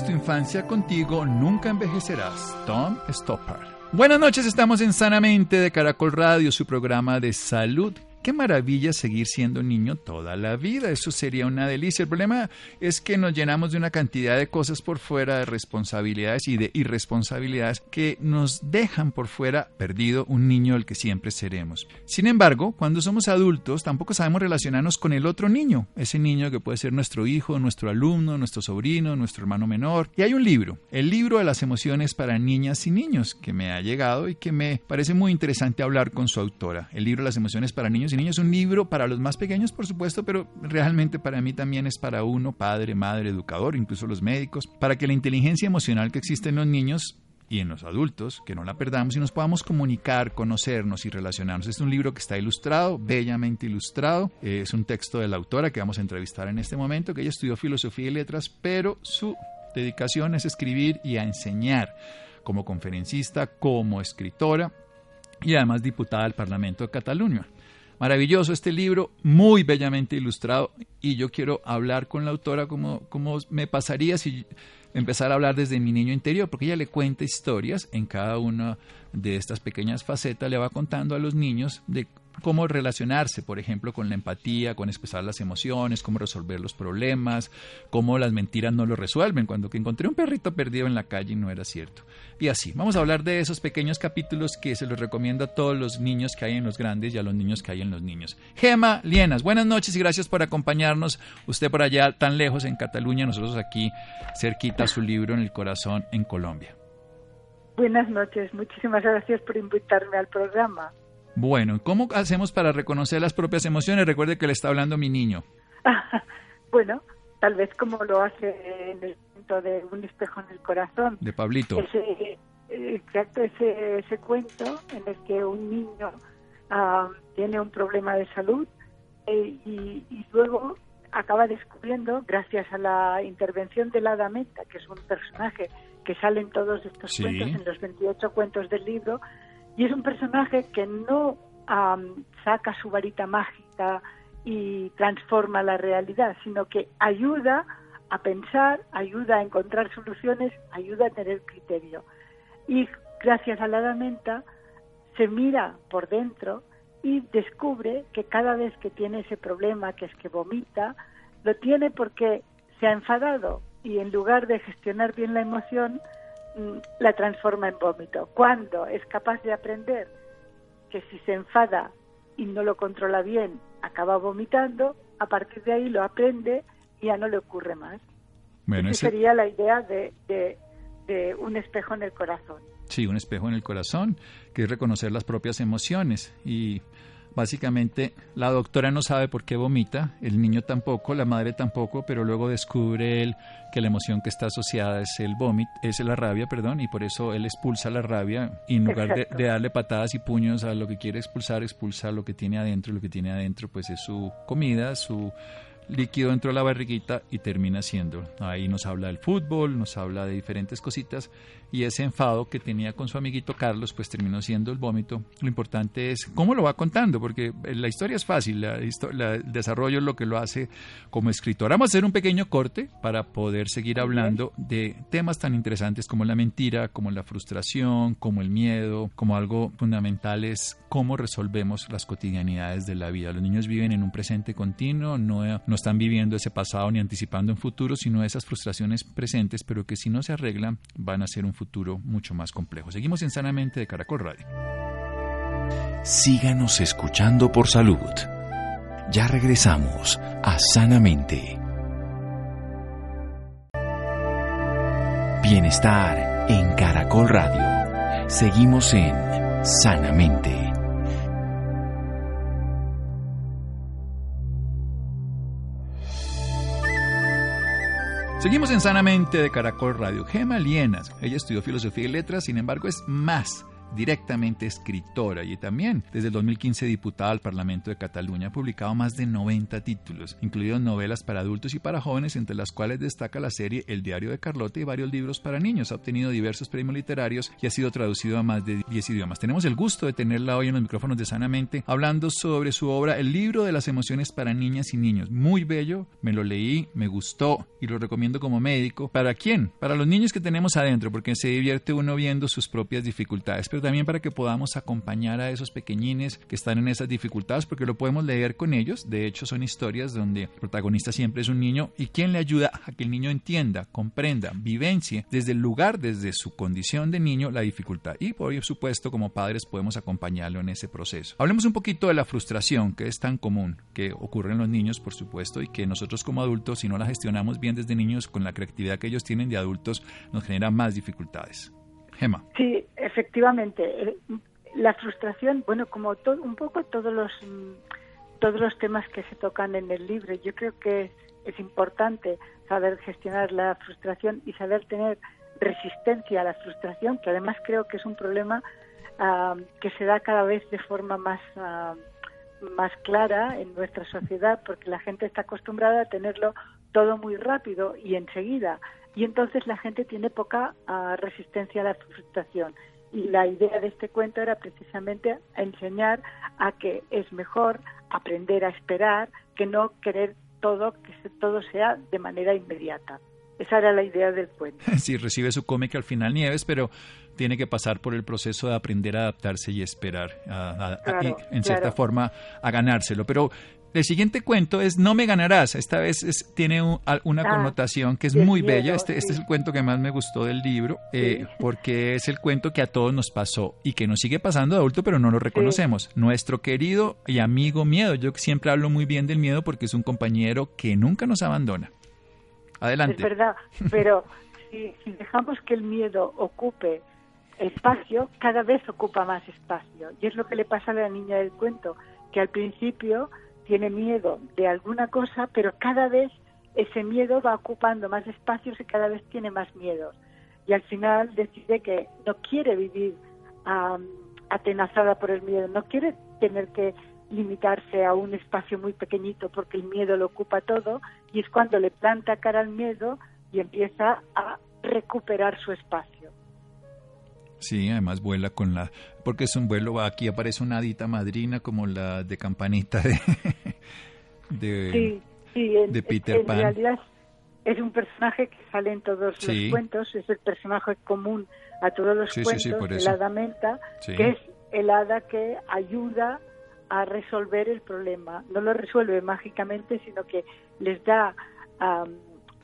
Tu infancia contigo, nunca envejecerás. Tom Stoppard. Buenas noches, estamos en Sanamente de Caracol Radio, su programa de salud Qué maravilla seguir siendo niño toda la vida, eso sería una delicia. El problema es que nos llenamos de una cantidad de cosas por fuera, de responsabilidades y de irresponsabilidades que nos dejan por fuera perdido un niño el que siempre seremos. Sin embargo, cuando somos adultos tampoco sabemos relacionarnos con el otro niño, ese niño que puede ser nuestro hijo, nuestro alumno, nuestro sobrino, nuestro hermano menor. Y hay un libro, el libro de las emociones para niñas y niños, que me ha llegado y que me parece muy interesante hablar con su autora. El libro de las emociones para niños niños. Es un libro para los más pequeños, por supuesto, pero realmente para mí también es para uno, padre, madre, educador, incluso los médicos, para que la inteligencia emocional que existe en los niños y en los adultos, que no la perdamos y nos podamos comunicar, conocernos y relacionarnos. Es un libro que está ilustrado, bellamente ilustrado. Es un texto de la autora que vamos a entrevistar en este momento, que ella estudió filosofía y letras, pero su dedicación es escribir y a enseñar como conferencista, como escritora y además diputada del Parlamento de Cataluña. Maravilloso este libro, muy bellamente ilustrado y yo quiero hablar con la autora como, como me pasaría si empezara a hablar desde mi niño interior, porque ella le cuenta historias en cada una de estas pequeñas facetas, le va contando a los niños de cómo relacionarse, por ejemplo, con la empatía, con expresar las emociones, cómo resolver los problemas, cómo las mentiras no lo resuelven, cuando que encontré un perrito perdido en la calle y no era cierto. Y así, vamos a hablar de esos pequeños capítulos que se los recomiendo a todos los niños que hay en los grandes y a los niños que hay en los niños. Gema Lienas, buenas noches y gracias por acompañarnos. Usted por allá tan lejos en Cataluña, nosotros aquí cerquita su libro en el corazón en Colombia. Buenas noches, muchísimas gracias por invitarme al programa. Bueno, ¿cómo hacemos para reconocer las propias emociones? Recuerde que le está hablando mi niño. bueno, tal vez como lo hace en el cuento de Un espejo en el corazón. De Pablito. Ese, exacto, ese, ese cuento en el que un niño uh, tiene un problema de salud eh, y, y, luego acaba descubriendo, gracias a la intervención de la Damenta, que es un personaje que sale en todos estos sí. cuentos, en los 28 cuentos del libro, y es un personaje que no um, saca su varita mágica y transforma la realidad, sino que ayuda a pensar, ayuda a encontrar soluciones, ayuda a tener criterio. Y gracias a la damenta se mira por dentro y descubre que cada vez que tiene ese problema, que es que vomita, lo tiene porque se ha enfadado y en lugar de gestionar bien la emoción, la transforma en vómito. Cuando es capaz de aprender que si se enfada y no lo controla bien, acaba vomitando, a partir de ahí lo aprende y ya no le ocurre más. Bueno, Esa ese... sería la idea de, de, de un espejo en el corazón. Sí, un espejo en el corazón, que es reconocer las propias emociones y Básicamente, la doctora no sabe por qué vomita, el niño tampoco, la madre tampoco, pero luego descubre él que la emoción que está asociada es el vómito, es la rabia, perdón, y por eso él expulsa la rabia y en lugar de, de, darle patadas y puños a lo que quiere expulsar, expulsa lo que tiene adentro, y lo que tiene adentro pues es su comida, su líquido dentro de la barriguita y termina siendo. Ahí nos habla del fútbol, nos habla de diferentes cositas y ese enfado que tenía con su amiguito Carlos pues terminó siendo el vómito. Lo importante es cómo lo va contando, porque la historia es fácil, la, la, el desarrollo es lo que lo hace como escritor. Vamos a hacer un pequeño corte para poder seguir hablando de temas tan interesantes como la mentira, como la frustración, como el miedo, como algo fundamental es cómo resolvemos las cotidianidades de la vida. Los niños viven en un presente continuo, no, no están viviendo ese pasado ni anticipando un futuro, sino esas frustraciones presentes, pero que si no se arreglan van a ser un futuro mucho más complejo. Seguimos en Sanamente de Caracol Radio. Síganos escuchando por salud. Ya regresamos a Sanamente. Bienestar en Caracol Radio. Seguimos en Sanamente. Seguimos en Sanamente de Caracol Radio. Gema Lienas, ella estudió filosofía y letras, sin embargo es más directamente escritora y también desde el 2015 diputada al Parlamento de Cataluña. Ha publicado más de 90 títulos, incluidos novelas para adultos y para jóvenes, entre las cuales destaca la serie El diario de Carlota y varios libros para niños. Ha obtenido diversos premios literarios y ha sido traducido a más de 10 idiomas. Tenemos el gusto de tenerla hoy en los micrófonos de Sanamente hablando sobre su obra El libro de las emociones para niñas y niños. Muy bello, me lo leí, me gustó y lo recomiendo como médico. ¿Para quién? Para los niños que tenemos adentro, porque se divierte uno viendo sus propias dificultades. Pero también para que podamos acompañar a esos pequeñines que están en esas dificultades, porque lo podemos leer con ellos. De hecho, son historias donde el protagonista siempre es un niño y quien le ayuda a que el niño entienda, comprenda, vivencie desde el lugar, desde su condición de niño, la dificultad. Y por supuesto, como padres podemos acompañarlo en ese proceso. Hablemos un poquito de la frustración que es tan común, que ocurre en los niños, por supuesto, y que nosotros como adultos, si no la gestionamos bien desde niños, con la creatividad que ellos tienen de adultos, nos genera más dificultades. Sí, efectivamente. Eh, la frustración, bueno, como un poco todos los mm, todos los temas que se tocan en el libro, yo creo que es importante saber gestionar la frustración y saber tener resistencia a la frustración, que además creo que es un problema ah, que se da cada vez de forma más ah, más clara en nuestra sociedad, porque la gente está acostumbrada a tenerlo todo muy rápido y enseguida y entonces la gente tiene poca ah, resistencia a la frustración. Y la idea de este cuento era precisamente enseñar a que es mejor aprender a esperar que no querer todo, que todo sea de manera inmediata. Esa era la idea del cuento. Sí, recibe su cómic al final Nieves, pero tiene que pasar por el proceso de aprender a adaptarse y esperar, y en cierta forma a ganárselo. Pero el siguiente cuento es No me ganarás. Esta vez tiene una ah, connotación que es muy bella. Este, este, es el cuento que más me gustó del libro, eh, porque es el cuento que a todos nos pasó y que nos sigue pasando de adulto, pero no lo reconocemos. Nuestro querido y amigo miedo. Yo siempre hablo muy bien del miedo porque es un compañero que nunca nos abandona. Adelante. Es verdad, pero si, si dejamos que el miedo ocupe espacio, cada vez ocupa más espacio. Y es lo que le pasa a la niña del cuento, que al principio tiene miedo de alguna cosa, pero cada vez ese miedo va ocupando más espacios y cada vez tiene más miedos. Y al final decide que no quiere vivir atenazada por el miedo, no quiere tener que limitarse a un espacio muy pequeñito porque el miedo lo ocupa todo y es cuando le planta cara al miedo y empieza a recuperar su espacio. Sí, además vuela con la... Porque es un vuelo, aquí aparece una hadita madrina como la de campanita de, de, de Peter en, realidad es un personaje que sale en todos los cuentos, es el personaje común a todos los cuentos, el hada menta, que es el hada que ayuda a resolver el problema. No lo resuelve mágicamente, sino que les da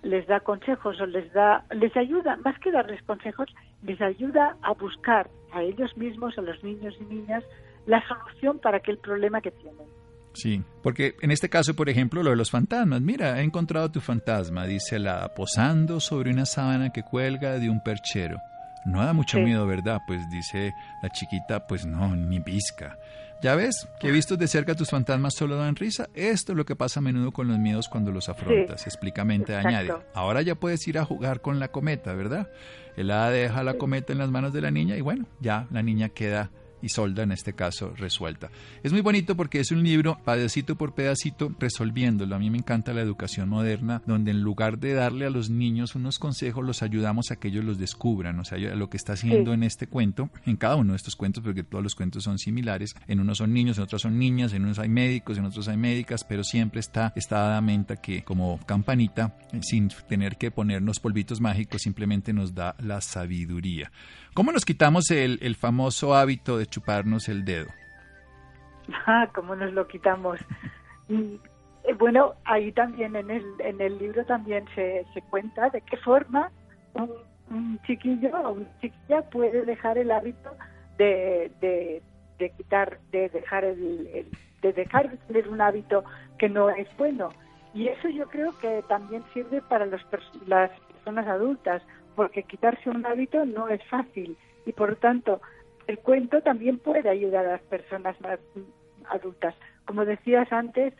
les da consejos o les da les ayuda más que darles consejos les ayuda a buscar a ellos mismos a los niños y niñas la solución para aquel problema que tienen Sí, porque en este caso, por ejemplo, lo de los fantasmas. Mira, he encontrado tu fantasma, dice la posando sobre una sábana que cuelga de un perchero. No da mucho miedo, ¿verdad? Pues dice la chiquita, pues no, ni pizca. Ya ves, que visto de cerca tus fantasmas solo dan risa. Esto es lo que pasa a menudo con los miedos cuando los afrontas. Explicamente añade. Ahora ya puedes ir a jugar con la cometa, ¿verdad? El hada deja la cometa en las manos de la niña y bueno, ya la niña queda y solda en este caso resuelta. Es muy bonito porque es un libro pedacito por pedacito resolviéndolo. A mí me encanta la educación moderna donde en lugar de darle a los niños unos consejos los ayudamos a que ellos los descubran. O sea, lo que está haciendo en este cuento, en cada uno de estos cuentos, porque todos los cuentos son similares, en unos son niños, en otros son niñas, en unos hay médicos, en otros hay médicas, pero siempre está esta menta que como campanita, eh, sin tener que ponernos polvitos mágicos, simplemente nos da la sabiduría. ¿Cómo nos quitamos el, el famoso hábito de chuparnos el dedo? Ah, ¿cómo nos lo quitamos? Eh, bueno, ahí también en el, en el libro también se, se cuenta de qué forma un, chiquillo o una chiquilla puede dejar el hábito de, de, quitar, de dejar el, de dejar de tener un hábito que no es bueno. Y eso yo creo que también sirve para los, las personas adultas, porque quitarse un hábito no es fácil y por lo tanto el cuento también puede ayudar a las personas más adultas. Como decías antes,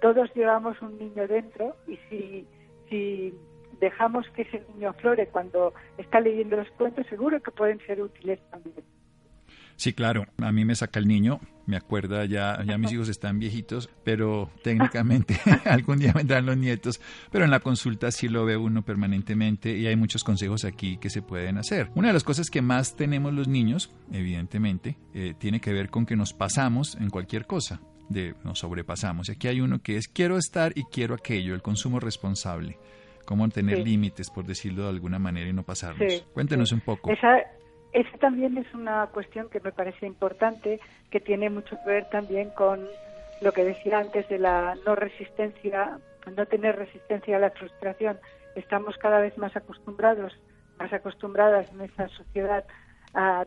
todos llevamos un niño dentro y si, si dejamos que ese niño aflore cuando está leyendo los cuentos, seguro que pueden ser útiles también. Sí, claro. A mí me saca el niño, me acuerda, ya, ya mis hijos están viejitos, pero técnicamente algún día vendrán los nietos, pero en la consulta sí lo ve uno permanentemente y hay muchos consejos aquí que se pueden hacer. Una de las cosas que más tenemos los niños, evidentemente, eh, tiene que ver con que nos pasamos en cualquier cosa, de nos sobrepasamos. Y aquí hay uno que es quiero estar y quiero aquello, el consumo responsable cómo tener límites, por decirlo de alguna manera, y no pasarnos. Cuéntenos un poco. Esa también es una cuestión que me parece importante, que tiene mucho que ver también con lo que decía antes de la no resistencia, no tener resistencia a la frustración. Estamos cada vez más acostumbrados, más acostumbradas en esta sociedad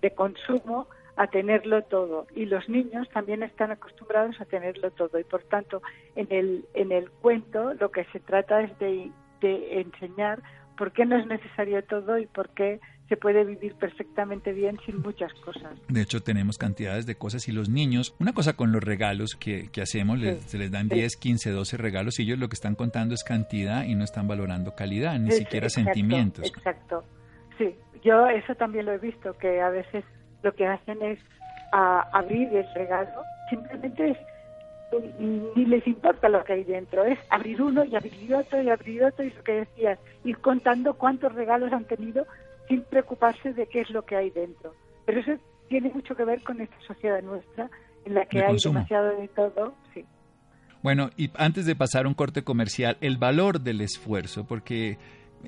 de consumo a tenerlo todo y los niños también están acostumbrados a tenerlo todo y por tanto en el en el cuento lo que se trata es de, de enseñar por qué no es necesario todo y por qué se puede vivir perfectamente bien sin muchas cosas. De hecho, tenemos cantidades de cosas y los niños, una cosa con los regalos que, hacemos, se les dan 10, 15, 12 regalos y ellos lo que están contando es cantidad y no están valorando calidad, ni siquiera sentimientos. Exacto, sí, yo eso también lo he visto, que a veces lo que hacen es abrir el regalo, simplemente es ni les importa lo que hay dentro, es abrir uno y abrir otro y abrir otro y lo que decías, ir contando cuántos regalos han tenido sin preocuparse de qué es lo que hay dentro. Pero eso tiene mucho que ver con esta sociedad nuestra, en la que hay demasiado de todo. Sí. Bueno, y antes de pasar a un corte comercial, el valor del esfuerzo, porque,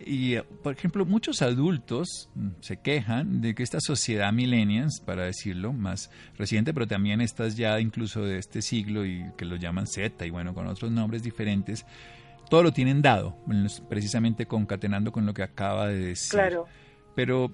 y, por ejemplo, muchos adultos mm, se quejan de que esta sociedad millennials, para decirlo, más reciente, pero también estas ya incluso de este siglo y que lo llaman Z y bueno, con otros nombres diferentes, todo lo tienen dado, precisamente concatenando con lo que acaba de decir. Claro pero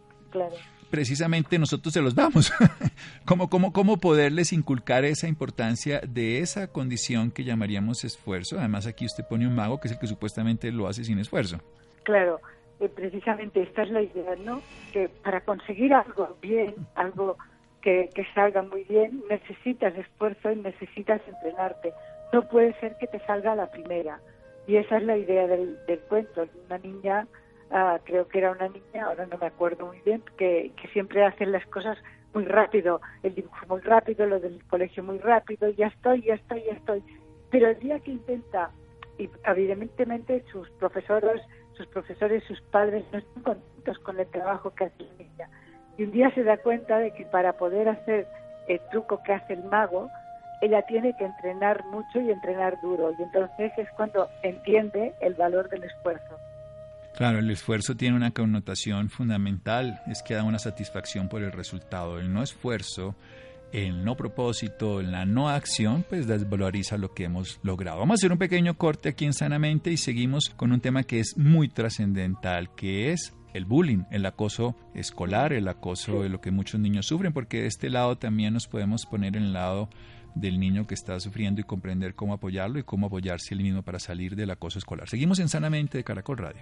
precisamente nosotros se los damos. ¿Cómo, cómo, ¿Cómo poderles inculcar esa importancia de esa condición que llamaríamos esfuerzo? Además aquí usted pone un mago que es el que supuestamente lo hace sin esfuerzo. Claro, eh, precisamente esta es la idea, ¿no? Que para conseguir algo bien, algo que, que salga muy bien, necesitas esfuerzo y necesitas entrenarte. No puede ser que te salga la primera. Y esa es la idea del, del cuento. Una niña Ah, creo que era una niña, ahora no me acuerdo muy bien, que, que siempre hacen las cosas muy rápido, el dibujo muy rápido, lo del colegio muy rápido, ya estoy, ya estoy, ya estoy. Pero el día que intenta, y evidentemente sus profesores, sus profesores, sus padres no están contentos con el trabajo que hace la niña. Y un día se da cuenta de que para poder hacer el truco que hace el mago, ella tiene que entrenar mucho y entrenar duro. Y entonces es cuando entiende el valor del esfuerzo. Claro, el esfuerzo tiene una connotación fundamental, es que da una satisfacción por el resultado. El no esfuerzo, el no propósito, la no acción, pues desvaloriza lo que hemos logrado. Vamos a hacer un pequeño corte aquí en Sanamente y seguimos con un tema que es muy trascendental, que es el bullying, el acoso escolar, el acoso de lo que muchos niños sufren, porque de este lado también nos podemos poner en el lado del niño que está sufriendo y comprender cómo apoyarlo y cómo apoyarse el mismo para salir del acoso escolar. Seguimos en Sanamente de Caracol Radio.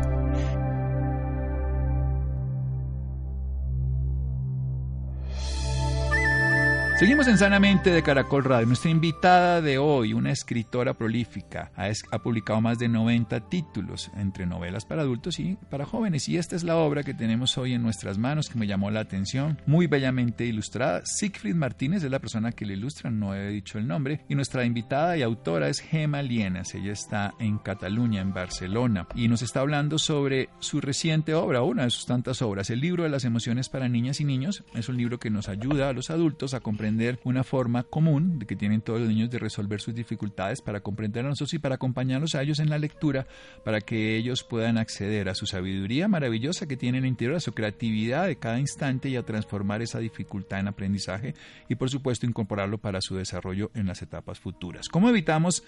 Seguimos en Sanamente de Caracol Radio. Nuestra invitada de hoy, una escritora prolífica, ha, ha, publicado más de 90 títulos entre novelas para adultos y para jóvenes. Y esta es la obra que tenemos hoy en nuestras manos que me llamó la atención, muy bellamente ilustrada. Siegfried Martínez es la persona que le ilustra, no he dicho el nombre. Y nuestra invitada y autora es Gema Lienas. Ella está en Cataluña, en Barcelona, y nos está hablando sobre su reciente obra, una de sus tantas obras, el libro de las emociones para niñas y niños. Es un libro que nos ayuda a los adultos a comprender una forma común de que tienen todos los niños de resolver sus dificultades para comprender a nosotros y para acompañarlos a ellos en la lectura para que ellos puedan acceder a su sabiduría maravillosa que tienen en el interior, a su creatividad de cada instante y a transformar esa dificultad en aprendizaje y por supuesto incorporarlo para su desarrollo en las etapas futuras. ¿Cómo evitamos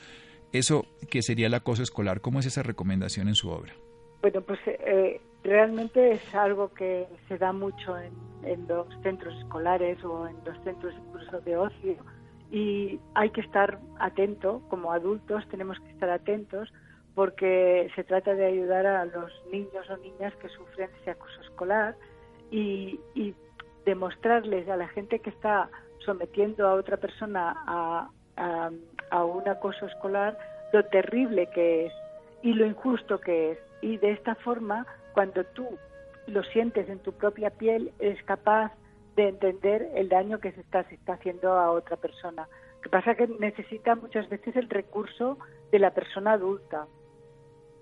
eso que sería el acoso escolar? ¿Cómo es esa recomendación en su obra? Bueno, pues eh, realmente es algo que se da mucho en, los centros escolares o en los centros incluso de ocio y hay que estar atento, como adultos tenemos que estar atentos porque se trata de ayudar a los niños o niñas que sufren ese acoso escolar y, demostrarles a la gente que está sometiendo a otra persona a, a, un acoso escolar lo terrible que es y lo injusto que es. Y de esta forma, cuando tú lo sientes en tu propia piel, eres capaz de entender el daño que se está, se está haciendo a otra persona. Lo que pasa que necesita muchas veces el recurso de la persona adulta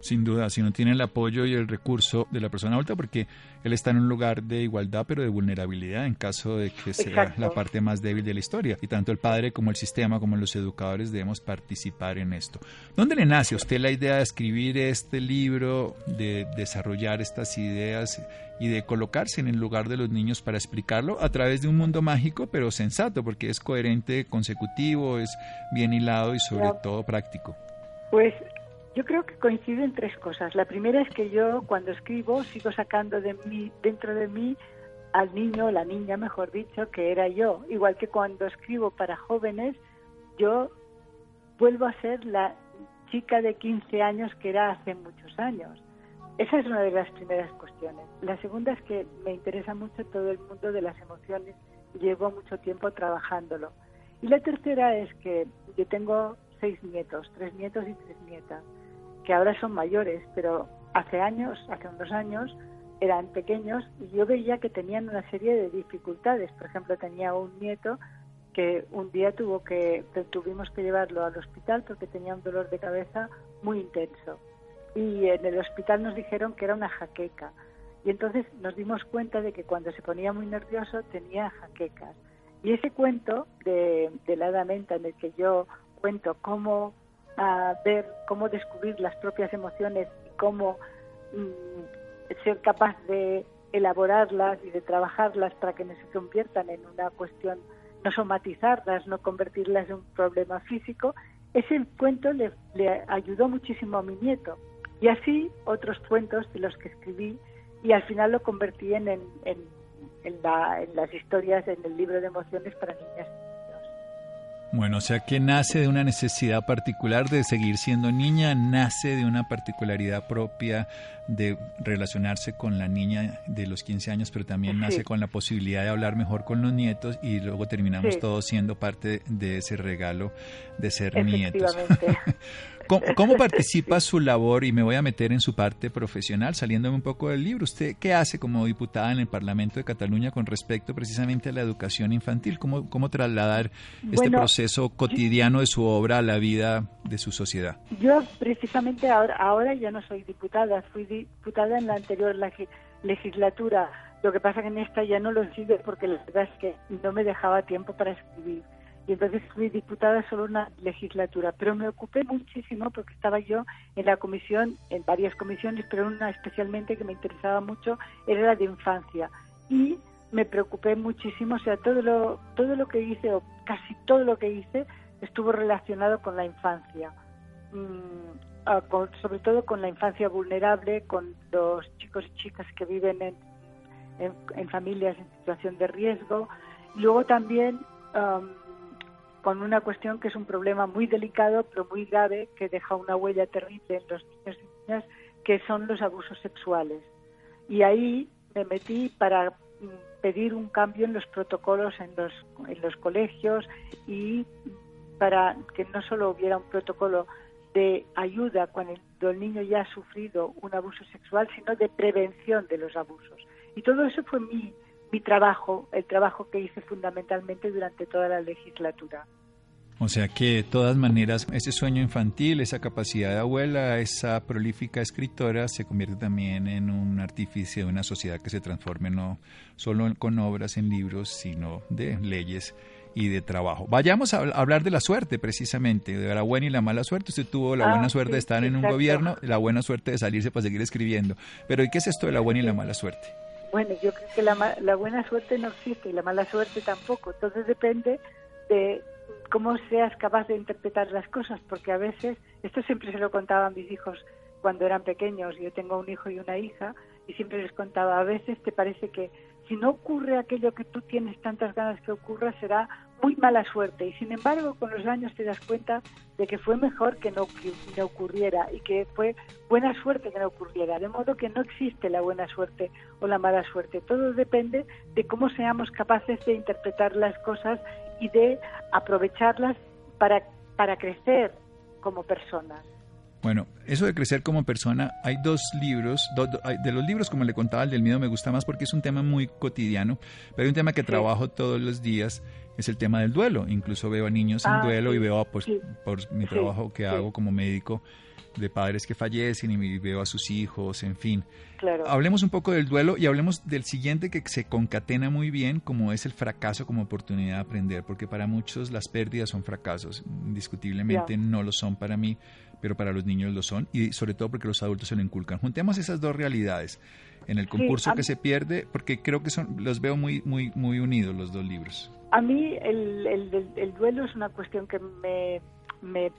sin duda, si no tiene el apoyo y el recurso de la persona adulta, porque él está en un lugar de igualdad, pero de vulnerabilidad en caso de que sea la parte más débil de la historia. Y tanto el padre como el sistema, como los educadores debemos participar en esto. ¿Dónde le nace a usted la idea de escribir este libro, de desarrollar estas ideas y de colocarse en el lugar de los niños para explicarlo a través de un mundo mágico, pero sensato, porque es coherente, consecutivo, es bien hilado y sobre todo práctico? Pues yo creo que coinciden tres cosas. La primera es que yo cuando escribo sigo sacando de mí, dentro de mí al niño, la niña, mejor dicho, que era yo. Igual que cuando escribo para jóvenes, yo vuelvo a ser la chica de 15 años que era hace muchos años. Esa es una de las primeras cuestiones. La segunda es que me interesa mucho todo el mundo de las emociones. Llevo mucho tiempo trabajándolo. Y la tercera es que yo tengo seis nietos, tres nietos y tres nietas que ahora son mayores, pero hace años, hace unos años, eran pequeños y yo veía que tenían una serie de dificultades. Por ejemplo, tenía un nieto que un día tuvo que tuvimos que llevarlo al hospital porque tenía un dolor de cabeza muy intenso. Y en el hospital nos dijeron que era una jaqueca. Y entonces nos dimos cuenta de que cuando se ponía muy nervioso tenía jaquecas. Y ese cuento de, de la Menta en el que yo cuento cómo a ver cómo descubrir las propias emociones y cómo mm, ser capaz de elaborarlas y de trabajarlas para que no se conviertan en una cuestión, no somatizarlas, no convertirlas en un problema físico, ese cuento le, ayudó muchísimo a mi nieto. Y así otros cuentos de los que escribí y al final lo convertí en, en, en las historias, en el libro de emociones para niñas bueno, o sea que nace de una necesidad particular de seguir siendo niña, nace de una particularidad propia de relacionarse con la niña de los 15 años, pero también nace con la posibilidad de hablar mejor con los nietos y luego terminamos todos siendo parte de ese regalo de ser nietos. ¿Cómo, participa su labor? Y me voy a meter en su parte profesional, saliéndome un poco del libro. ¿Usted qué hace como diputada en el Parlamento de Cataluña con respecto precisamente a la educación infantil? ¿Cómo, cómo trasladar este proceso cotidiano de su obra a la vida de su sociedad? Yo precisamente ahora, ahora ya no soy diputada, fui diputada en la anterior legislatura. Lo que pasa que en esta ya no lo sigo porque la verdad es que no me dejaba tiempo para escribir y entonces fui diputada solo una legislatura, pero me ocupé muchísimo porque estaba yo en la comisión, en varias comisiones, pero una especialmente que me interesaba mucho era la de infancia y me preocupé muchísimo, o sea, todo lo todo lo que hice o casi todo lo que hice estuvo relacionado con la infancia. Mm, sobre todo con la infancia vulnerable, con los chicos y chicas que viven en, familias en situación de riesgo. Luego también con una cuestión que es un problema muy delicado, pero muy grave, que deja una huella terrible en los niños y niñas, que son los abusos sexuales. Y ahí me metí para mm, pedir un cambio en los protocolos en los, en los colegios y para que no solo hubiera un protocolo de ayuda cuando el niño ya ha sufrido un abuso sexual, sino de prevención de los abusos. Y todo eso fue mi, mi trabajo, el trabajo que hice fundamentalmente durante toda la legislatura. O sea que de todas maneras ese sueño infantil, esa capacidad de abuela, esa prolífica escritora se convierte también en un artificio de una sociedad que se transforme no solo con obras en libros, sino de leyes y de trabajo. Vayamos a hablar de la suerte precisamente, de la buena y la mala suerte. Usted tuvo la buena ah, suerte de estar en un gobierno, la buena suerte de salirse para seguir escribiendo. Pero ¿y qué es esto de la buena y la mala suerte? Bueno, yo creo que la, la buena suerte no existe y la mala suerte tampoco. Entonces depende de cómo seas capaz de interpretar las cosas, porque a veces, esto siempre se lo contaba a mis hijos cuando eran pequeños, yo tengo un hijo y una hija, y siempre les contaba, a veces te parece que si no ocurre aquello que tú tienes tantas ganas que ocurra, será muy mala suerte. Y sin embargo con los años te das cuenta de que fue mejor que no, que ocurriera y que fue buena suerte que no ocurriera, de modo que no existe la buena suerte o la mala suerte, todo depende de cómo seamos capaces de interpretar las cosas y de aprovecharlas para, para crecer como personas. Bueno, eso de crecer como persona, hay dos libros, de los libros como le contaba, el del miedo me gusta más porque es un tema muy cotidiano, pero hay un tema que trabajo todos los días, es el tema del duelo. Incluso veo a niños en ah, duelo y veo, pues, por mi trabajo que hago como médico, de padres que fallecen y veo a sus hijos, en fin. Hablemos un poco del duelo y hablemos del siguiente que se concatena muy bien, como es el fracaso como oportunidad de aprender, porque para muchos las pérdidas son fracasos, indiscutiblemente no lo son para mí, pero para los niños lo son, y sobre todo porque los adultos se lo inculcan. Juntemos esas dos realidades en el concurso que se pierde, porque creo que son, los veo muy, muy, muy unidos los dos libros. A mí el, el, duelo es una cuestión que me, me,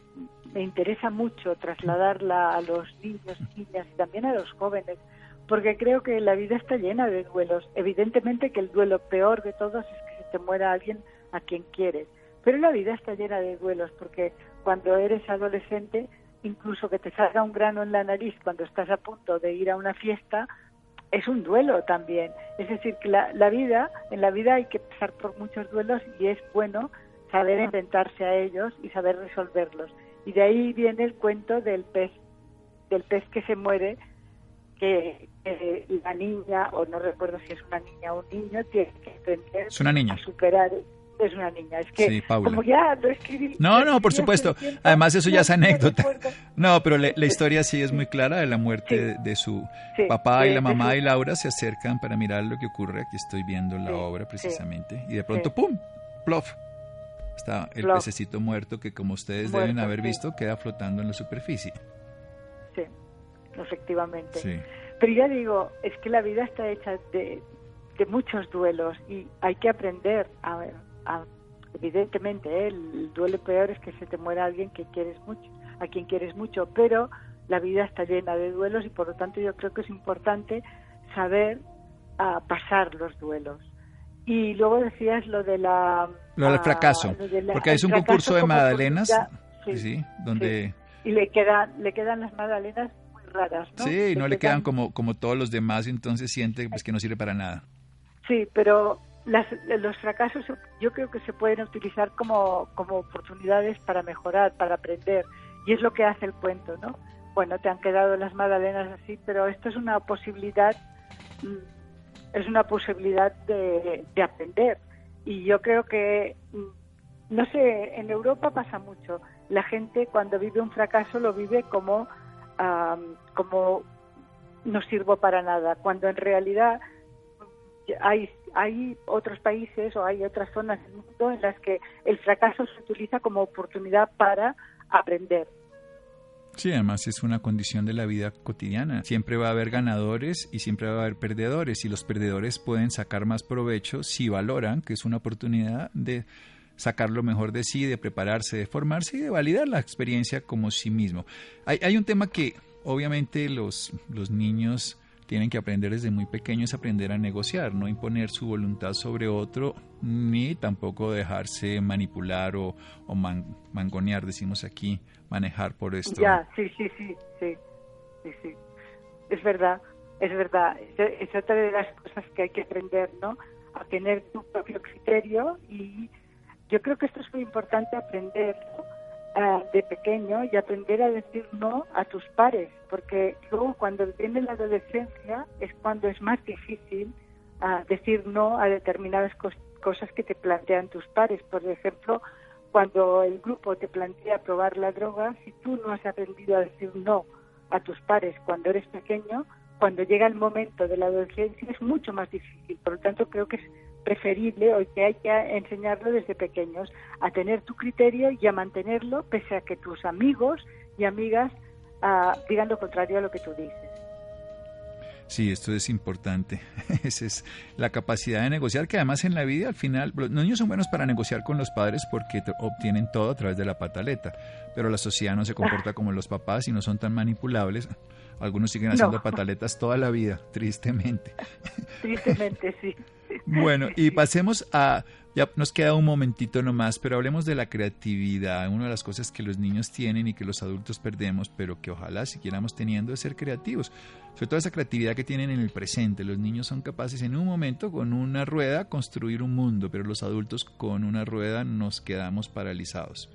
me, interesa mucho trasladarla a los niños, niñas y también a los jóvenes, porque creo que la vida está llena de duelos. Evidentemente que el duelo peor de todos es que se te muera alguien a quien quieres, pero la vida está llena de duelos, porque cuando eres adolescente incluso que te salga un grano en la nariz cuando estás a punto de ir a una fiesta, es un duelo también. Es decir, que la, la vida, en la vida hay que pasar por muchos duelos y es bueno saber inventarse a ellos y saber resolverlos. Y de ahí viene el cuento del pez, del pez que se muere, que, la niña, o no recuerdo si es una niña o un niño, tiene que aprender a superar es una niña. Es que como ya lo escribí... No, no, por supuesto. Además eso ya es anécdota. No, pero la, historia sí es muy clara de la muerte de, su papá y la mamá y Laura se acercan para mirar lo que ocurre. Aquí estoy viendo la obra precisamente. Y de pronto, ¡pum! ¡Plof! Está el pececito muerto que como ustedes deben haber visto queda flotando en la superficie. Sí, efectivamente. Pero ya digo, es que la vida está hecha de, de muchos duelos y hay que aprender a, evidentemente ¿eh? el duelo peor es que se te muera alguien que quieres mucho, a quien quieres mucho, pero la vida está llena de duelos y por lo tanto yo creo que es importante saber uh, pasar los duelos. Y luego decías lo de la... Lo del ah, fracaso, porque es un concurso de magdalenas, sí, donde... Y le quedan, le quedan las magdalenas muy raras, ¿no? Sí, y no le, quedan, como, como todos los demás entonces siente pues, que no sirve para nada. Sí, pero los fracasos yo creo que se pueden utilizar como, como oportunidades para mejorar, para aprender, y es lo que hace el cuento, ¿no? Bueno, te han quedado las magdalenas así, pero esto es una posibilidad, mm, es una posibilidad de, aprender. Y yo creo que, mm, no sé, en Europa pasa mucho. La gente cuando vive un fracaso lo vive como, como no sirvo para nada, cuando en realidad hay hay otros países o hay otras zonas del mundo en las que el fracaso se utiliza como oportunidad para aprender. Sí, además es una condición de la vida cotidiana. Siempre va a haber ganadores y siempre va a haber perdedores y los perdedores pueden sacar más provecho si valoran que es una oportunidad de sacar lo mejor de sí, de prepararse, de formarse y de validar la experiencia como sí mismo. Hay, hay un tema que obviamente los, los niños tienen que aprender desde muy pequeños, aprender a negociar, no imponer su voluntad sobre otro, ni tampoco dejarse manipular o, mangonear, decimos aquí, manejar por esto. Ya, sí, sí, sí, sí, sí, Es verdad, es verdad. Es otra de las cosas que hay que aprender, ¿no? A tener tu propio criterio y yo creo que esto es muy importante aprender, de pequeño y aprender a decir no a tus pares, porque luego cuando viene la adolescencia es cuando es más difícil decir no a determinadas cosas que te plantean tus pares. Por ejemplo, cuando el grupo te plantea probar la droga, si tú no has aprendido a decir no a tus pares cuando eres pequeño, cuando llega el momento de la adolescencia es mucho más difícil. Por lo tanto, creo que es preferible o que hay que enseñarlo desde pequeños a tener tu criterio y a mantenerlo pese a que tus amigos y amigas uh, digan lo contrario a lo que tú dices. Sí, esto es importante. Esa es la capacidad de negociar, que además en la vida al final, los niños son buenos para negociar con los padres porque obtienen todo a través de la pataleta, pero la sociedad no se comporta como los papás y no son tan manipulables. Algunos siguen haciendo pataletas toda la vida, tristemente. Tristemente, sí. Bueno, y pasemos a ya nos queda un momentito nomás, pero hablemos de la creatividad. Una de las cosas que los niños tienen y que los adultos perdemos, pero que ojalá siguiéramos teniendo es ser creativos. Sobre todo esa creatividad que tienen en el presente. Los niños son capaces en un momento con una rueda construir un mundo, pero los adultos con una rueda nos quedamos paralizados.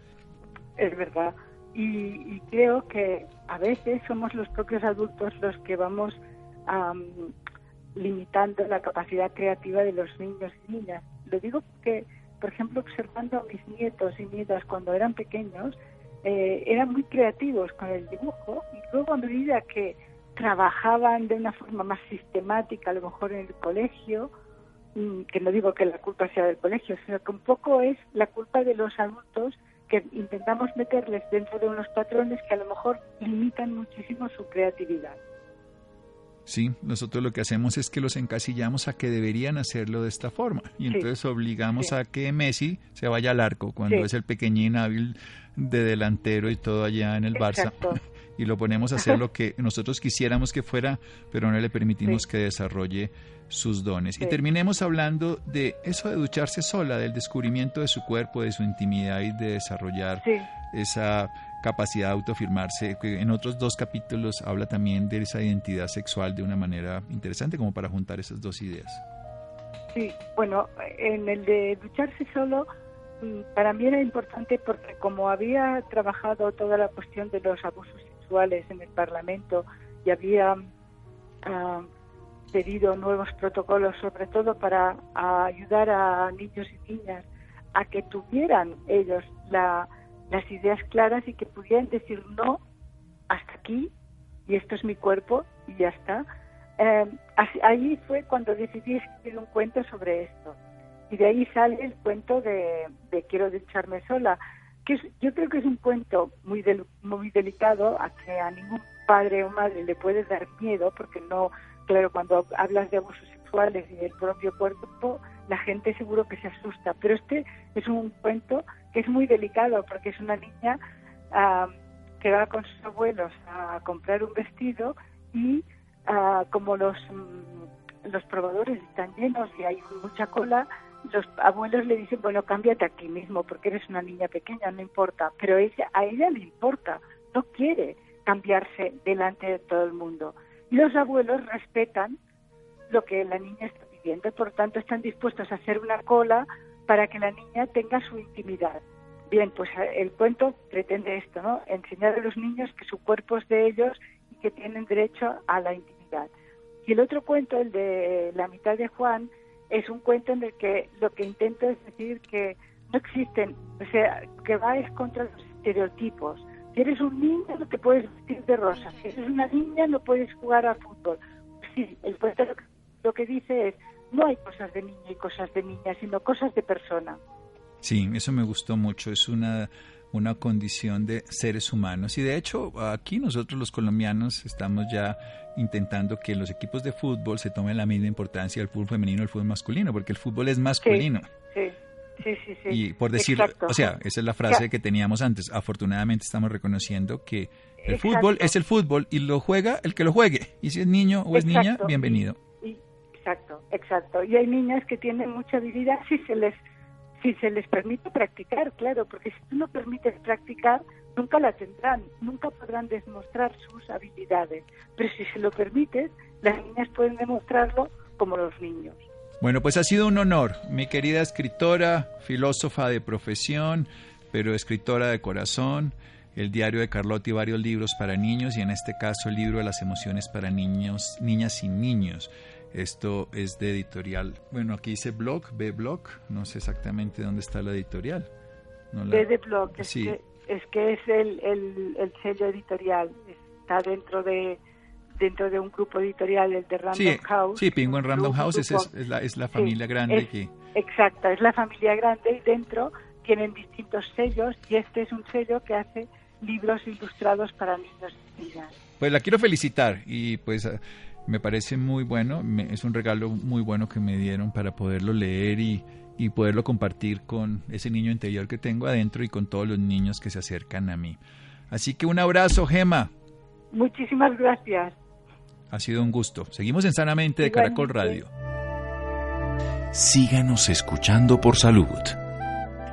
Es verdad. Y, creo que a veces somos los propios adultos los que vamos limitando la capacidad creativa de los niños y niñas lo digo porque, por ejemplo, observando a mis nietos y nietas cuando eran pequeños, eh, eran muy creativos con el dibujo y luego a medida que trabajaban de una forma más sistemática, a lo mejor en el colegio, mm, que no digo que la culpa sea del colegio, sino que un poco es la culpa de los adultos que intentamos meterles dentro de unos patrones que a lo mejor limitan muchísimo su creatividad. Sí, nosotros lo que hacemos es que los encasillamos a que deberían hacerlo de esta forma. Y entonces obligamos a que Messi se vaya al arco cuando es el pequeñín hábil de delantero y todo allá en el Barça. Y lo ponemos a hacer lo que nosotros quisiéramos que fuera, pero no le permitimos que desarrolle sus dones. Y terminemos hablando de eso de ducharse sola, del descubrimiento de su cuerpo, de su intimidad y de desarrollar esa capacidad de autofirmarse, que en otros dos capítulos habla también de esa identidad sexual de una manera interesante, como para juntar esas dos ideas. Sí, bueno, en el de ducharse solo, mm, para mí era importante porque como había trabajado toda la cuestión de los abusos sexuales en el Parlamento y había ah, pedido nuevos protocolos, sobre todo para ayudar a niños y niñas a que tuvieran ellos la las ideas claras y que pudieran decir no, hasta aquí, y esto es mi cuerpo, y ya está. Eh, ahí fue cuando decidí escribir un cuento sobre esto. Y de ahí sale el cuento de, Quiero echarme sola, que yo creo que es un cuento muy, muy delicado, a que a ningún padre o madre le puede dar miedo, porque no, claro, cuando hablas de abusos sexuales y del propio cuerpo, la gente seguro que se asusta. Pero este es un cuento que es muy delicado porque es una niña que va con sus abuelos a comprar un vestido y como los, mm, los probadores están llenos y hay mucha cola, los abuelos le dicen, bueno, cámbiate aquí mismo porque eres una niña pequeña, no importa. Pero ella, a ella le importa, no quiere cambiarse delante de todo el mundo. Y los abuelos respetan lo que la niña está por tanto están dispuestos a hacer una cola para que la niña tenga su intimidad. Bien, pues eh, el cuento pretende esto, ¿no? Enseñar a los niños que su cuerpo es de ellos y que tienen derecho a la intimidad. Y el otro cuento, el de La mitad de Juan, es un cuento en el que lo que intento es decir que no existen, o sea, que va es contra los estereotipos. Si eres un niño no te puedes vestir de rosa, si eres una niña no puedes jugar al fútbol. Sí, el cuento lo que dice es no hay cosas de niña y cosas de niña, sino cosas de persona. Sí, eso me gustó mucho. Es una, una condición de seres humanos. Y de hecho, aquí nosotros los colombianos estamos ya intentando que los equipos de fútbol se tomen la misma importancia del fútbol femenino y el fútbol masculino, porque el fútbol es masculino. Sí, sí, sí. sí, Y por decir, o sea, esa es la frase que teníamos antes. Afortunadamente estamos reconociendo que el fútbol es el fútbol y lo juega el que lo juegue. Y si es niño o es niña, bienvenido. Exacto, exacto. Y hay niñas que tienen mucha habilidad si se les si se les permite practicar, claro, porque si tú no permites practicar, nunca la tendrán, nunca podrán demostrar sus habilidades. Pero si se lo permites, las niñas pueden demostrarlo como los niños. Bueno, pues ha sido un honor, mi querida escritora, filósofa de profesión, pero escritora de corazón, el diario de Carlotti varios libros para niños y en este caso el libro de las emociones para niños, niñas y niños. Esto es de editorial. Bueno, aquí dice blog, B-Blog. No sé exactamente dónde está la editorial. No B de blog. Es, que, es que es el, el, sello editorial. Está dentro de dentro de un grupo editorial, el de Random House. Sí, Penguin Random House es, es, la, es la familia grande. Es, Exacto, es la familia grande y dentro tienen distintos sellos y este es un sello que hace libros ilustrados para niños y niñas. Pues la quiero felicitar y pues me parece muy bueno, es un regalo muy bueno que me dieron para poderlo leer y, y poderlo compartir con ese niño interior que tengo adentro y con todos los niños que se acercan a mí. Así que un abrazo, Gema. Muchísimas gracias. Ha sido un gusto. Seguimos en Sanamente de Caracol Radio. Síganos escuchando por salud.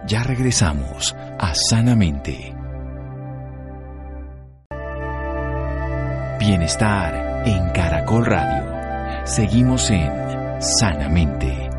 Ya regresamos a Sanamente. Bienestar en Caracol Radio. Seguimos en Sanamente.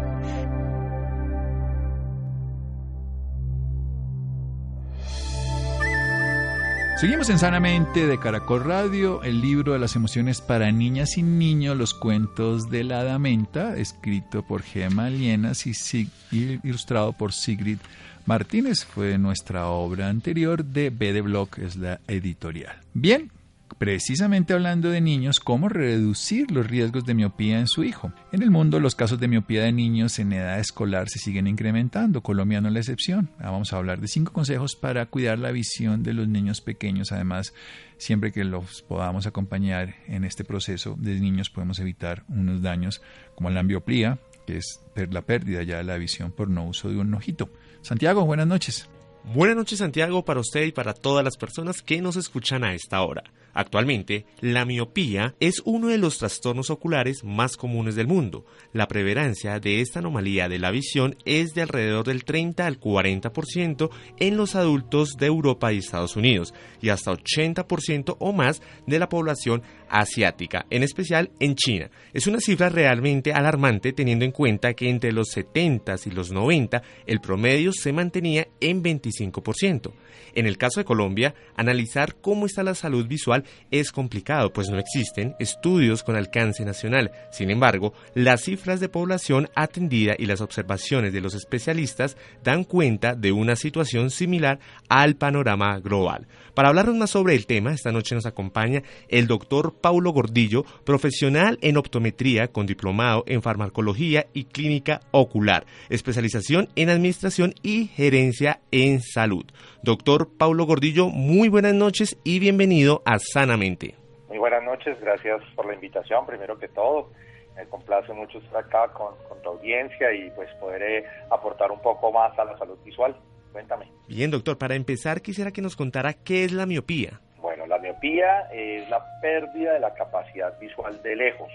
Seguimos en Sanamente de Caracol Radio, el libro de las emociones para niñas y niños, los cuentos de la Damenta, escrito por Gemma Lienas y ilustrado por Sigrid Martínez. Fue nuestra obra anterior de B de Block, es la editorial. Bien, precisamente hablando de niños, cómo reducir los riesgos de miopía en su hijo. En el mundo, los casos de miopía de niños en edad escolar se siguen incrementando, Colombia no es la excepción. Ah, vamos a hablar de cinco consejos para cuidar la visión de los niños pequeños. Además, siempre que los podamos acompañar en este proceso de niños, podemos evitar unos daños como la miopía, que es la pérdida ya de la visión por no uso de un ojito. Santiago, buenas noches. Buenas noches Santiago para usted y para todas las personas que nos escuchan a esta hora. Actualmente, la miopía es uno de los trastornos oculares más comunes del mundo. La prevalencia de esta anomalía de la visión es de alrededor del 30 al 40% en los adultos de Europa y Estados Unidos y hasta 80% o más de la población asiática, en especial en China. Es una cifra realmente alarmante teniendo en cuenta que entre los 70 y los 90 el promedio se mantenía en 25%. En el caso de Colombia, analizar cómo está la salud visual es complicado, pues no existen estudios con alcance nacional. Sin embargo, las cifras de población atendida y las observaciones de los especialistas dan cuenta de una situación similar al panorama global. Para hablarnos más sobre el tema, esta noche nos acompaña el doctor Paulo Gordillo, profesional en optometría con diplomado en farmacología y clínica ocular, especialización en administración y gerencia en salud. Doctor Paulo Gordillo, muy buenas noches y bienvenido a Sanamente. Muy buenas noches, gracias por la invitación, primero que todo. Me complace mucho estar acá con, tu audiencia y pues poder eh, aportar un poco más a la salud visual. Cuéntame. Bien, doctor, para empezar quisiera que nos contara qué es la miopía. La miopía es la pérdida de la capacidad visual de lejos.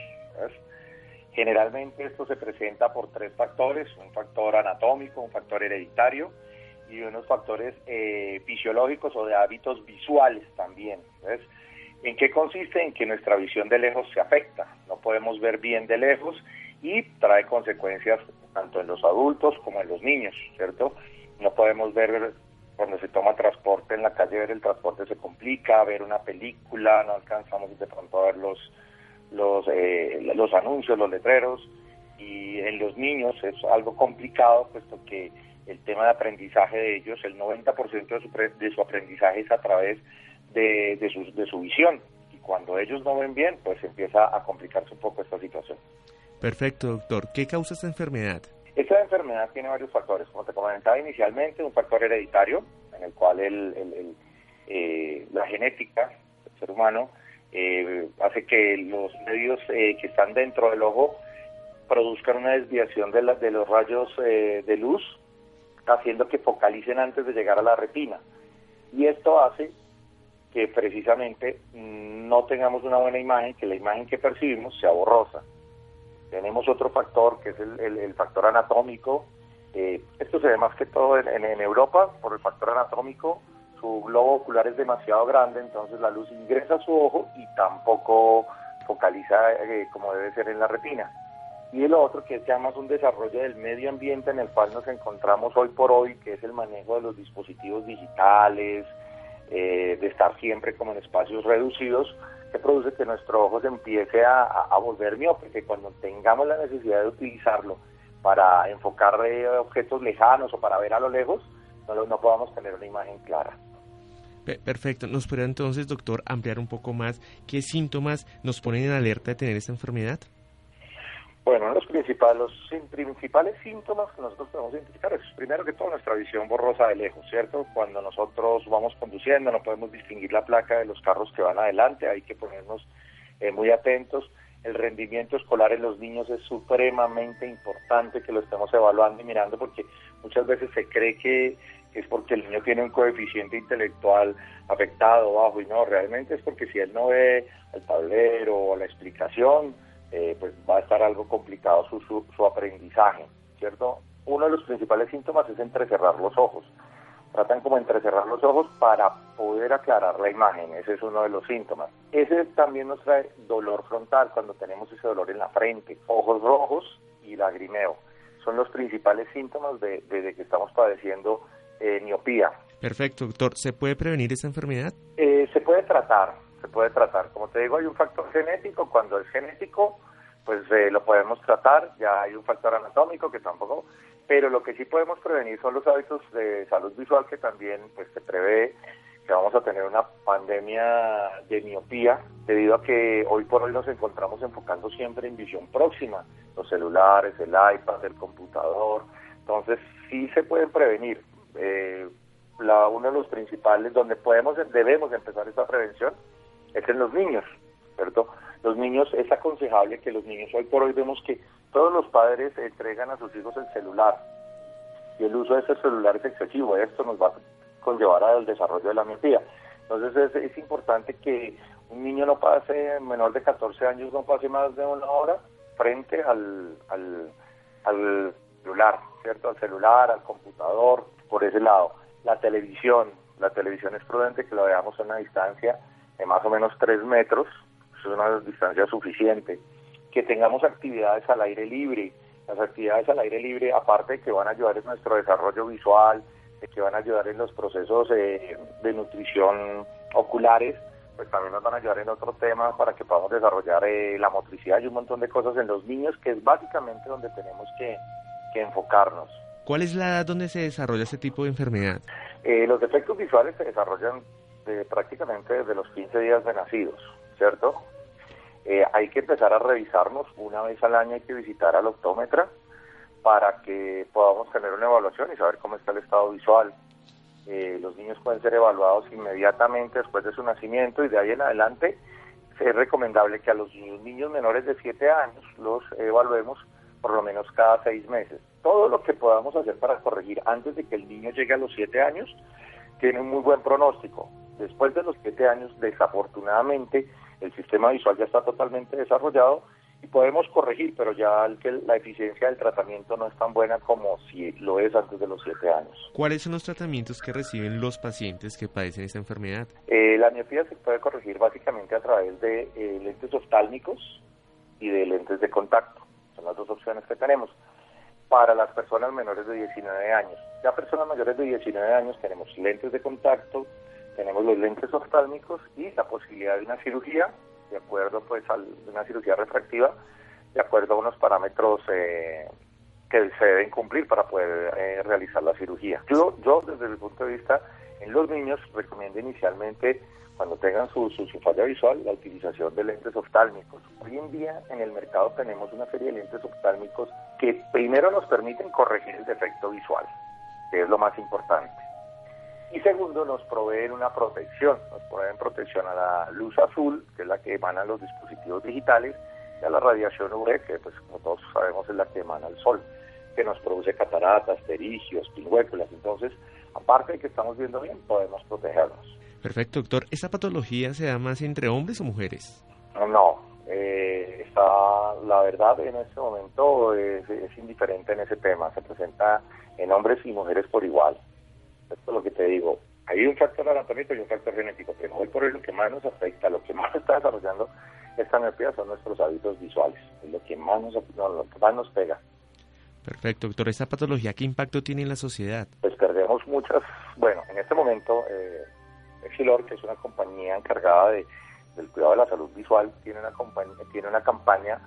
Generalmente esto se presenta por tres factores, un factor anatómico, un factor hereditario y unos factores eh, fisiológicos o de hábitos visuales también. ¿En qué consiste? En que nuestra visión de lejos se afecta, no podemos ver bien de lejos y trae consecuencias tanto en los adultos como en los niños, ¿cierto? No podemos ver cuando se toma transporte en la calle, ver el transporte se complica, ver una película, no alcanzamos de pronto a ver los, los, eh, los anuncios, los letreros, y en los niños es algo complicado, puesto que el tema de aprendizaje de ellos, el 90% de su, de su aprendizaje es a través de, de, su, de su visión. Y cuando ellos no ven bien, pues empieza a complicarse un poco esta situación. Perfecto, doctor. ¿Qué causa esta enfermedad? Esta enfermedad tiene varios factores. Como te comentaba inicialmente, un factor hereditario, en el cual el, eh, la genética del ser humano eh, hace que los medios eh, que están dentro del ojo produzcan una desviación de, de los rayos de luz haciendo que focalicen antes de llegar a la retina. Y esto hace que precisamente no tengamos una buena imagen, que la imagen que percibimos sea borrosa. Tenemos otro factor que es el, factor anatómico. Eh, esto se ve más que todo en, Europa por el factor anatómico. Su globo ocular es demasiado grande, entonces la luz ingresa a su ojo y tampoco focaliza eh, como debe ser en la retina y el otro que es ya un desarrollo del medio ambiente en el cual nos encontramos hoy por hoy, que es el manejo de los dispositivos digitales, eh, de estar siempre como en espacios reducidos, que produce que nuestro ojo se empiece a, a volver miope, que cuando tengamos la necesidad de utilizarlo para enfocar eh, objetos lejanos o para ver a lo lejos, no, no podamos tener una imagen clara. Perfecto. ¿Nos podría entonces, doctor, ampliar un poco más qué síntomas nos ponen en alerta de tener esta enfermedad? Bueno, los principales, síntomas que nosotros podemos identificar es primero que todo nuestra visión borrosa de lejos, ¿cierto? Cuando nosotros vamos conduciendo no podemos distinguir la placa de los carros que van adelante, hay que ponernos eh, muy atentos. El rendimiento escolar en los niños es supremamente importante que lo estemos evaluando y mirando porque muchas veces se cree que es porque el niño tiene un coeficiente intelectual afectado, bajo, y no, realmente es porque si él no ve el tablero o la explicación, eh, pues va a estar algo complicado su, su, aprendizaje. ¿cierto? Uno de los principales síntomas es entrecerrar los ojos. Tratan como entrecerrar los ojos para poder aclarar la imagen, ese es uno de los síntomas. Ese también nos trae dolor frontal cuando tenemos ese dolor en la frente, ojos rojos y lagrimeo. Son los principales síntomas de, que estamos padeciendo eh, miopía. Perfecto, doctor. ¿Se puede prevenir esta enfermedad? Eh, se puede tratar, se puede tratar. Como te digo, hay un factor genético. Cuando es genético, pues eh, lo podemos tratar. Ya hay un factor anatómico que tampoco. Pero lo que sí podemos prevenir son los hábitos de salud visual que también pues se prevé que vamos a tener una pandemia de miopía debido a que hoy por hoy nos encontramos enfocando siempre en visión próxima, los celulares, el iPad, el computador. Entonces sí se pueden prevenir. Eh, la, uno de los principales donde podemos debemos empezar esta prevención es en los niños, ¿cierto? Los niños es aconsejable que los niños hoy por hoy vemos que todos los padres entregan a sus hijos el celular y el uso de ese celular es excesivo. Esto nos va a conllevar al desarrollo de la miopía. Entonces es, importante que un niño no pase, menor de 14 años, no pase más de una hora frente al, al, al celular, ¿cierto? Al celular, al computador, por ese lado la televisión. La televisión es prudente que la veamos a una distancia de más o menos tres metros, es una distancia suficiente. Que tengamos actividades al aire libre. Las actividades al aire libre, aparte de que van a ayudar en nuestro desarrollo visual, de que van a ayudar en los procesos eh, de nutrición oculares, pues también nos van a ayudar en otro tema para que podamos desarrollar eh, la motricidad y un montón de cosas en los niños, que es básicamente donde tenemos que enfocarnos. ¿Cuál es la edad donde se desarrolla este tipo de enfermedad? Eh, los defectos visuales se desarrollan prácticamente desde los 15 días de nacidos, ¿cierto? Eh, hay que empezar a revisarnos una vez al año, hay que visitar al optómetra para que podamos tener una evaluación y saber cómo está el estado visual. Eh, los niños pueden ser evaluados inmediatamente después de su nacimiento y de ahí en adelante es recomendable que a los niños menores de 7 años los evaluemos por lo menos cada seis meses. Todo lo que podamos hacer para corregir antes de que el niño llegue a los siete años tiene un muy buen pronóstico. Después de los siete años, desafortunadamente, el sistema visual ya está totalmente desarrollado y podemos corregir, pero ya la eficiencia del tratamiento no es tan buena como si lo es antes de los siete años. ¿Cuáles son los tratamientos que reciben los pacientes que padecen esta enfermedad? Eh, la miopía se puede corregir básicamente a través de eh, lentes oftálmicos y de lentes de contacto las dos opciones que tenemos para las personas menores de 19 años. Ya personas mayores de 19 años tenemos lentes de contacto, tenemos los lentes oftálmicos y la posibilidad de una cirugía, de acuerdo pues a una cirugía refractiva, de acuerdo a unos parámetros eh, que se deben cumplir para poder eh, realizar la cirugía. Yo, yo desde mi punto de vista, en los niños recomiendo inicialmente cuando tengan su, su, falla visual, la utilización de lentes oftálmicos. Hoy en día en el mercado tenemos una serie de lentes oftálmicos que primero nos permiten corregir el defecto visual, que es lo más importante. Y segundo, nos proveen una protección, nos proveen protección a la luz azul, que es la que emanan los dispositivos digitales, y a la radiación UV, que pues como todos sabemos es la que emana el sol, que nos produce cataratas, terigios, pingüéculas. Entonces, aparte de que estamos viendo bien, podemos protegernos. Perfecto, doctor. ¿Esta patología se da más entre hombres o mujeres? No, eh, está, la verdad en este momento es, indiferente en ese tema. Se presenta en hombres y mujeres por igual. Esto es lo que te digo. Hay un factor anatómico y un factor genético, pero hoy por hoy lo que más nos afecta, lo que más está desarrollando esta miopía son nuestros hábitos visuales. Es lo que más nos, lo que más nos pega. Perfecto, doctor. ¿Esta patología qué impacto tiene en la sociedad? Pues perdemos muchas, bueno, en este momento eh, Exilor, que es una compañía encargada de, del cuidado de la salud visual, tiene una, tiene una campaña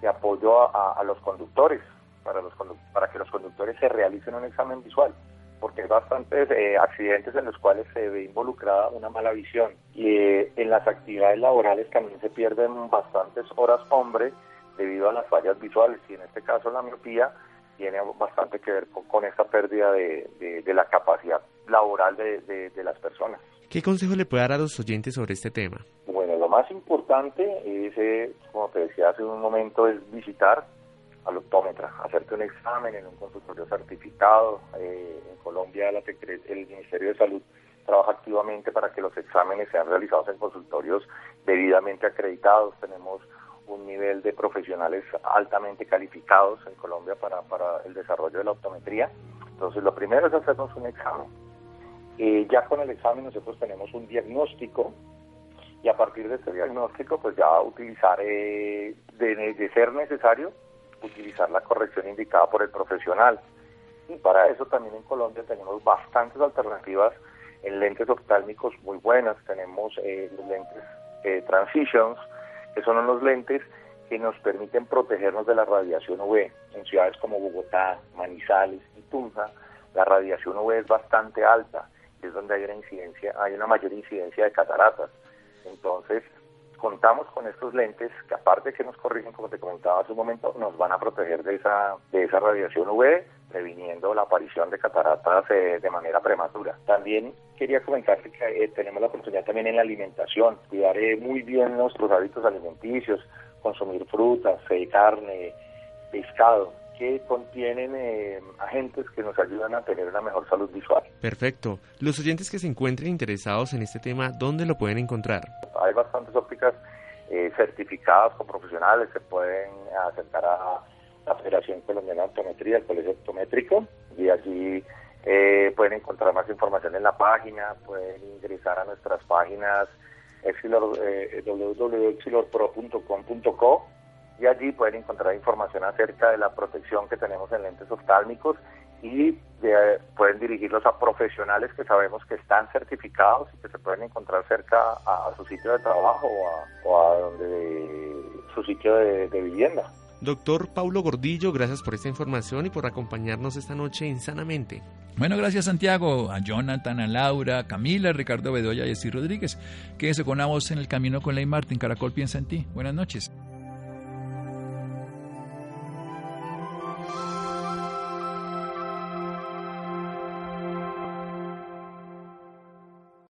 de apoyo a, los conductores, para, los para que los conductores se realicen un examen visual, porque hay bastantes eh, accidentes en los cuales se ve involucrada una mala visión. Y eh, en las actividades laborales también se pierden bastantes horas hombre debido a las fallas visuales, y en este caso la miopía tiene bastante que ver con, esta pérdida de, la capacidad laboral de las personas. ¿Qué consejo le puede dar a los oyentes sobre este tema? Bueno, lo más importante es, eh, como te decía hace un momento, es visitar al optómetra, hacerte un examen en un consultorio certificado. Eh, en Colombia la el Ministerio de Salud trabaja activamente para que los exámenes sean realizados en consultorios debidamente acreditados. Tenemos un nivel de profesionales altamente calificados en Colombia para, para el desarrollo de la optometría. Entonces, lo primero es hacernos un examen. Eh, ya con el examen nosotros tenemos un diagnóstico y a partir de este diagnóstico, pues ya utilizar, eh, de, de ser necesario, utilizar la corrección indicada por el profesional. Y para eso también en Colombia tenemos bastantes alternativas en lentes oftálmicos muy buenas. Tenemos eh, los lentes eh, Transitions, que son unos lentes que nos permiten protegernos de la radiación UV. En ciudades como Bogotá, Manizales y Tunja, la radiación UV es bastante alta, es donde hay una incidencia, hay una mayor incidencia de cataratas. Entonces, contamos con estos lentes que aparte que nos corrigen, como te comentaba hace un momento, nos van a proteger de esa, de esa radiación UV, previniendo la aparición de cataratas eh, de manera prematura. También quería comentarte que eh, tenemos la oportunidad también en la alimentación, cuidar eh, muy bien nuestros hábitos alimenticios, consumir frutas, carne, pescado, que contienen agentes que nos ayudan a tener una mejor salud visual. Perfecto. Los oyentes que se encuentren interesados en este tema, ¿dónde lo pueden encontrar? Hay bastantes ópticas certificadas con profesionales, se pueden acercar a la Federación Colombiana de Optometría, el Colegio Optométrico, y allí eh, pueden encontrar más información en la página, pueden ingresar a nuestras páginas eh, www.exilorpro.com.co y allí pueden encontrar información acerca de la protección que tenemos en lentes oftálmicos y pueden dirigirlos a profesionales que sabemos que están certificados y que se pueden encontrar cerca a, su sitio de trabajo o a, donde su sitio de vivienda. Doctor Paulo Gordillo, gracias por esta información y por acompañarnos esta noche en Sanamente. Bueno, gracias Santiago, a Jonathan, a Laura, a Camila, a Ricardo Bedoya y a Steve Rodríguez. Quédese con la voz en el camino con Ley Martin. Caracol piensa en ti. Buenas noches.